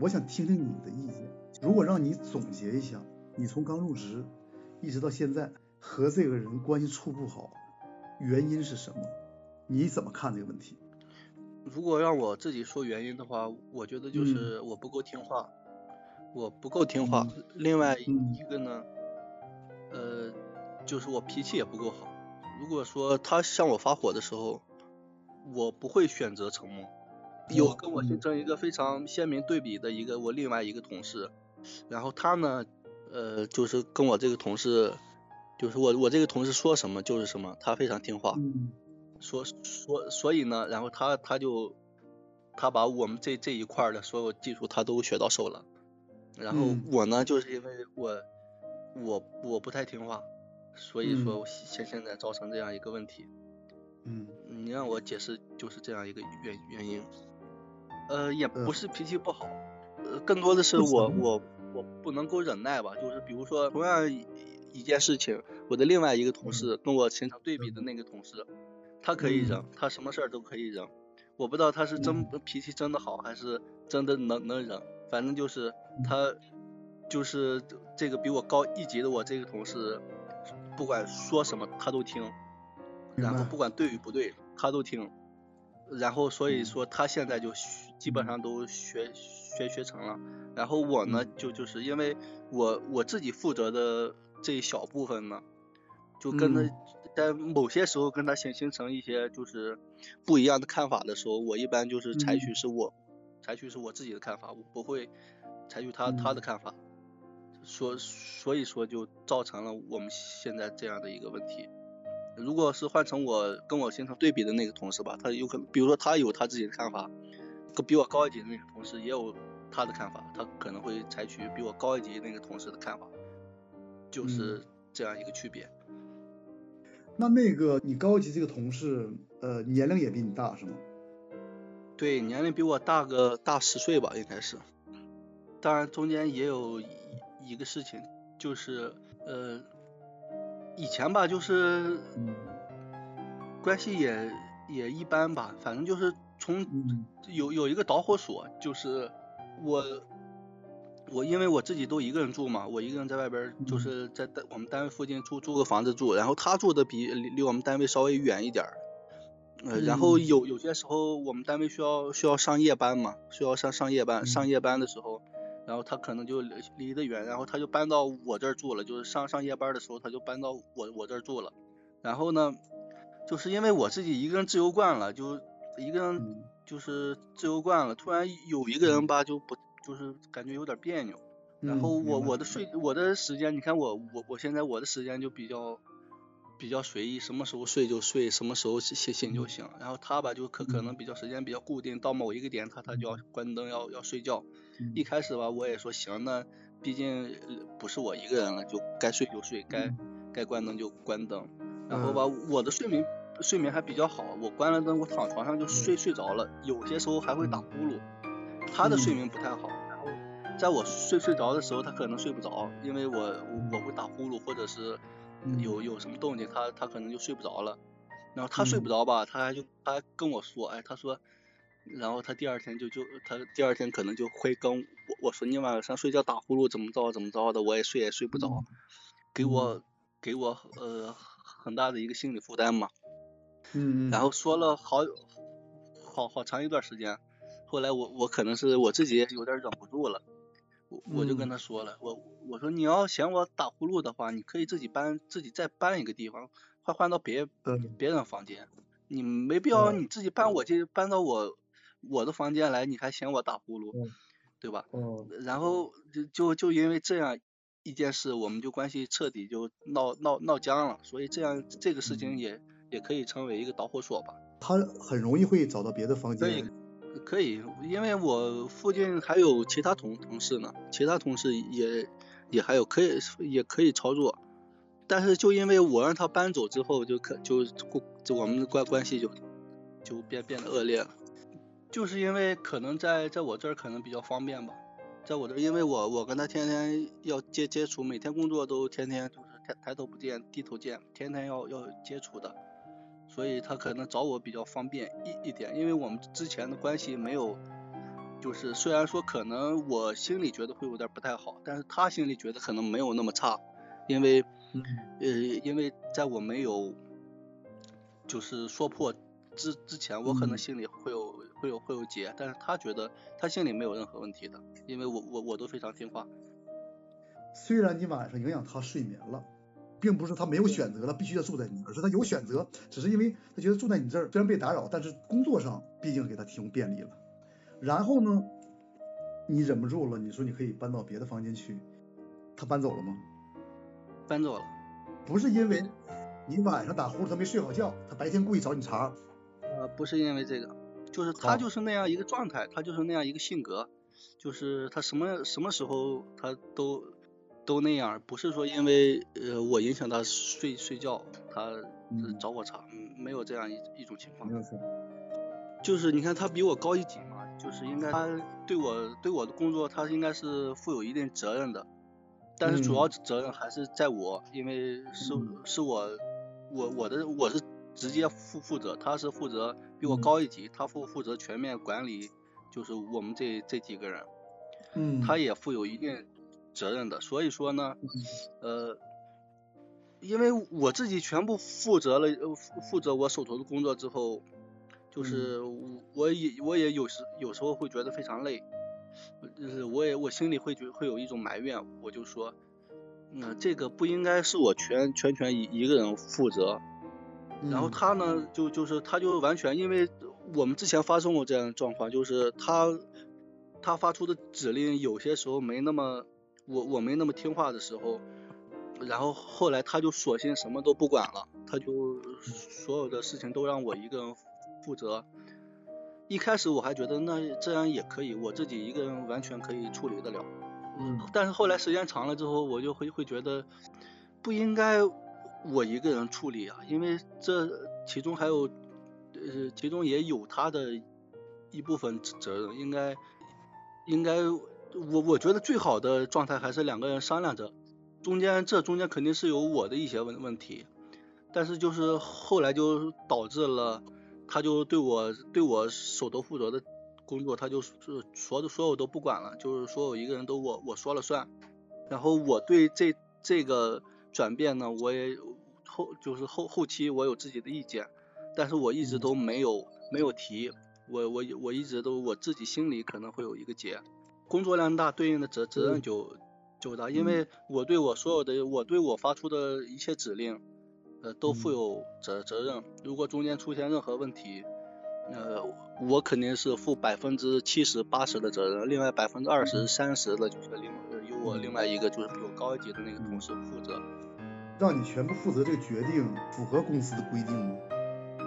我想听听你的意见。如果让你总结一下，你从刚入职一直到现在和这个人关系处不好，原因是什么？你怎么看这个问题？如果让我自己说原因的话，我觉得就是我不够听话，我不够听话。另外一个呢，呃，就是我脾气也不够好。如果说他向我发火的时候，我不会选择沉默。有跟我形成一个非常鲜明对比的一个我另外一个同事，然后他呢，呃，就是跟我这个同事，就是我我这个同事说什么就是什么，他非常听话，说说所以呢，然后他他就他把我们这这一块的所有技术他都学到手了，然后我呢就是因为我我我不太听话，所以说现现在造成这样一个问题，嗯，你让我解释就是这样一个原原因。呃，也不是脾气不好，呃，更多的是我我我不能够忍耐吧，就是比如说同样一件事情，我的另外一个同事跟我形成对比的那个同事，他可以忍，他什么事儿都可以忍，我不知道他是真脾气真的好，还是真的能能忍，反正就是他就是这个比我高一级的我这个同事，不管说什么他都听，然后不管对与不对他都听，然后所以说他现在就。基本上都学学学成了，然后我呢就就是因为我我自己负责的这一小部分呢，就跟他在某些时候跟他形形成一些就是不一样的看法的时候，我一般就是采取是我采取是我自己的看法，我不会采取他他的看法，所所以说就造成了我们现在这样的一个问题。如果是换成我跟我形成对比的那个同事吧，他有可能比如说他有他自己的看法。比我高一级的那个同事也有他的看法，他可能会采取比我高一级那个同事的看法，就是这样一个区别。那那个你高一级这个同事，呃，年龄也比你大是吗？对，年龄比我大个大十岁吧，应该是。当然中间也有一个事情，就是呃，以前吧，就是关系也也一般吧，反正就是。从有有一个导火索，就是我我因为我自己都一个人住嘛，我一个人在外边就是在单我们单位附近租租个房子住，然后他住的比离离我们单位稍微远一点儿，呃，然后有有些时候我们单位需要需要上夜班嘛，需要上上夜班，上夜班的时候，然后他可能就离得远，然后他就搬到我这儿住了，就是上上夜班的时候他就搬到我我这儿住了，然后呢，就是因为我自己一个人自由惯了，就。一个人就是自由惯了，突然有一个人吧就不就是感觉有点别扭。然后我我的睡我的时间，你看我我我现在我的时间就比较比较随意，什么时候睡就睡，什么时候醒醒就行。然后他吧就可可能比较时间比较固定，到某一个点他他就要关灯要要睡觉。一开始吧我也说行，那毕竟不是我一个人了，就该睡就睡，该该关灯就关灯。然后吧我的睡眠。睡眠还比较好，我关了灯，我躺床上就睡睡着了，有些时候还会打呼噜。他的睡眠不太好，然后在我睡睡着的时候，他可能睡不着，因为我我会打呼噜或者是有有什么动静，他他可能就睡不着了。然后他睡不着吧，他还就他还跟我说，哎，他说，然后他第二天就就他第二天可能就会跟我我说你晚上睡觉打呼噜怎么着怎么着的，我也睡也睡不着，给我给我呃很大的一个心理负担嘛。嗯，然后说了好好好长一段时间，后来我我可能是我自己有点忍不住了，我我就跟他说了，我我说你要嫌我打呼噜的话，你可以自己搬自己再搬一个地方，换换到别别人房间，你没必要你自己搬我这搬到我我的房间来，你还嫌我打呼噜，对吧？然后就就就因为这样一件事，我们就关系彻底就闹闹闹僵了，所以这样这个事情也。也可以成为一个导火索吧。他很容易会找到别的房间。可以，可以，因为我附近还有其他同同事呢，其他同事也也还有可以也可以操作。但是就因为我让他搬走之后，就可就就我们的关关系就就变变得恶劣了。就是因为可能在在我这儿可能比较方便吧，在我这儿，因为我我跟他天天要接接触，每天工作都天天就是抬抬头不见低头见，天天要要接触的。所以他可能找我比较方便一一点，因为我们之前的关系没有就是虽然说可能我心里觉得会有点不太好，但是他心里觉得可能没有那么差，因为呃因为在我没有就是说破之之前，我可能心里会有会有会有结，但是他觉得他心里没有任何问题的，因为我我我都非常听话。虽然你晚上影响他睡眠了，并不是他没有选择了必须要住在你，而是他有选择，只是因为他觉得住在你这儿虽然被打扰，但是工作上毕竟给他提供便利了。然后呢，你忍不住了，你说你可以搬到别的房间去，他搬走了吗？搬走了。不是因为你晚上打呼噜他没睡好觉，他白天故意找你茬。呃，不是因为这个，就是他就是那样一个状态，他就是那样一个性格，就是他什么什么时候他都都那样，不是说因为呃我影响他睡睡觉，他找我茬，没有这样一一种情况。就是你看他比我高一级嘛。就是应该他对我对我的工作，他应该是负有一定责任的，但是主要责任还是在我，因为是是我我我的我是直接负负责，他是负责比我高一级，他负负责全面管理，就是我们这这几个人，嗯，他也负有一定责任的，所以说呢，呃，因为我自己全部负责了负负责我手头的工作之后。就是我也我也有时有时候会觉得非常累，就是我也我心里会觉会有一种埋怨，我就说，嗯，这个不应该是我全全权一一个人负责，然后他呢就就是他就完全因为我们之前发生过这样的状况，就是他他发出的指令有些时候没那么我我没那么听话的时候，然后后来他就索性什么都不管了，他就所有的事情都让我一个人。负责，一开始我还觉得那这样也可以，我自己一个人完全可以处理得了。嗯。但是后来时间长了之后，我就会会觉得不应该我一个人处理啊，因为这其中还有呃其中也有他的一部分责任，应该应该我我觉得最好的状态还是两个人商量着，中间这中间肯定是有我的一些问问题，但是就是后来就导致了。他就对我对我手头负责的工作，他就是所所有都不管了，就是所有一个人都我我说了算。然后我对这这个转变呢，我也后就是后后期我有自己的意见，但是我一直都没有没有提，我我我一直都我自己心里可能会有一个结。工作量大，对应的责责任就就大，因为我对我所有的我对我发出的一切指令。呃，都负有责责任。如果中间出现任何问题，呃，我肯定是负百分之七十八十的责任，另外百分之二十三十的就是另由我另外一个就是比我高一级的那个同事负责。让你全部负责这个决定，符合公司的规定吗？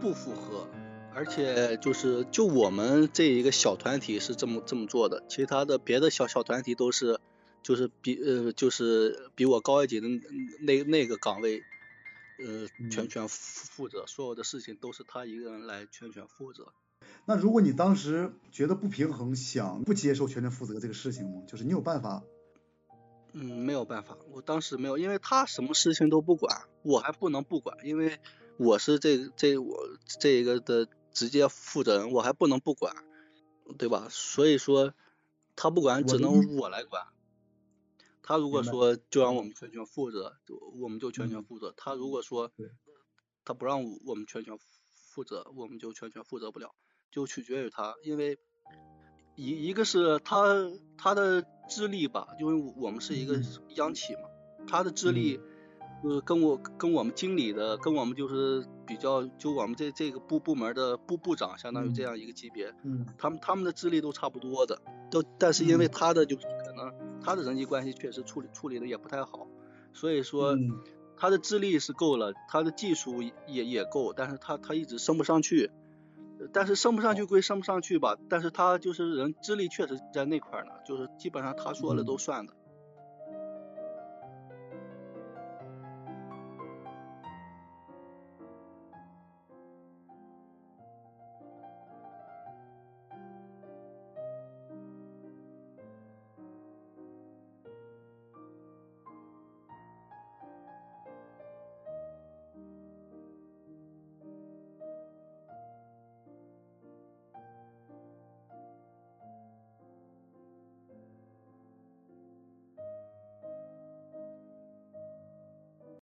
不符合，而且就是就我们这一个小团体是这么这么做的，其他的别的小小团体都是就是比呃就是比我高一级的那那个岗位。呃，全权负负责，所有的事情都是他一个人来全权负责。那如果你当时觉得不平衡，想不接受全权负责这个事情吗？就是你有办法？嗯，没有办法，我当时没有，因为他什么事情都不管，我还不能不管，因为我是这这我这一个的直接负责人，我还不能不管，对吧？所以说他不管，只能我来管。他如果说就让我们全权负责，就我们就全权负责。他如果说他不让我们全权负责，我们就全权负责不了，就取决于他。因为一一个是他他的资历吧，因为我们是一个央企嘛，他的资历呃跟我跟我们经理的跟我们就是比较，就我们这这个部部门的部部长，相当于这样一个级别，他们他们的资历都差不多的，都但是因为他的就是可能。他的人际关系确实处理处理的也不太好，所以说他的资历是够了，他的技术也也够，但是他他一直升不上去，但是升不上去归升不上去吧，但是他就是人资历确实在那块呢，就是基本上他说了都算的。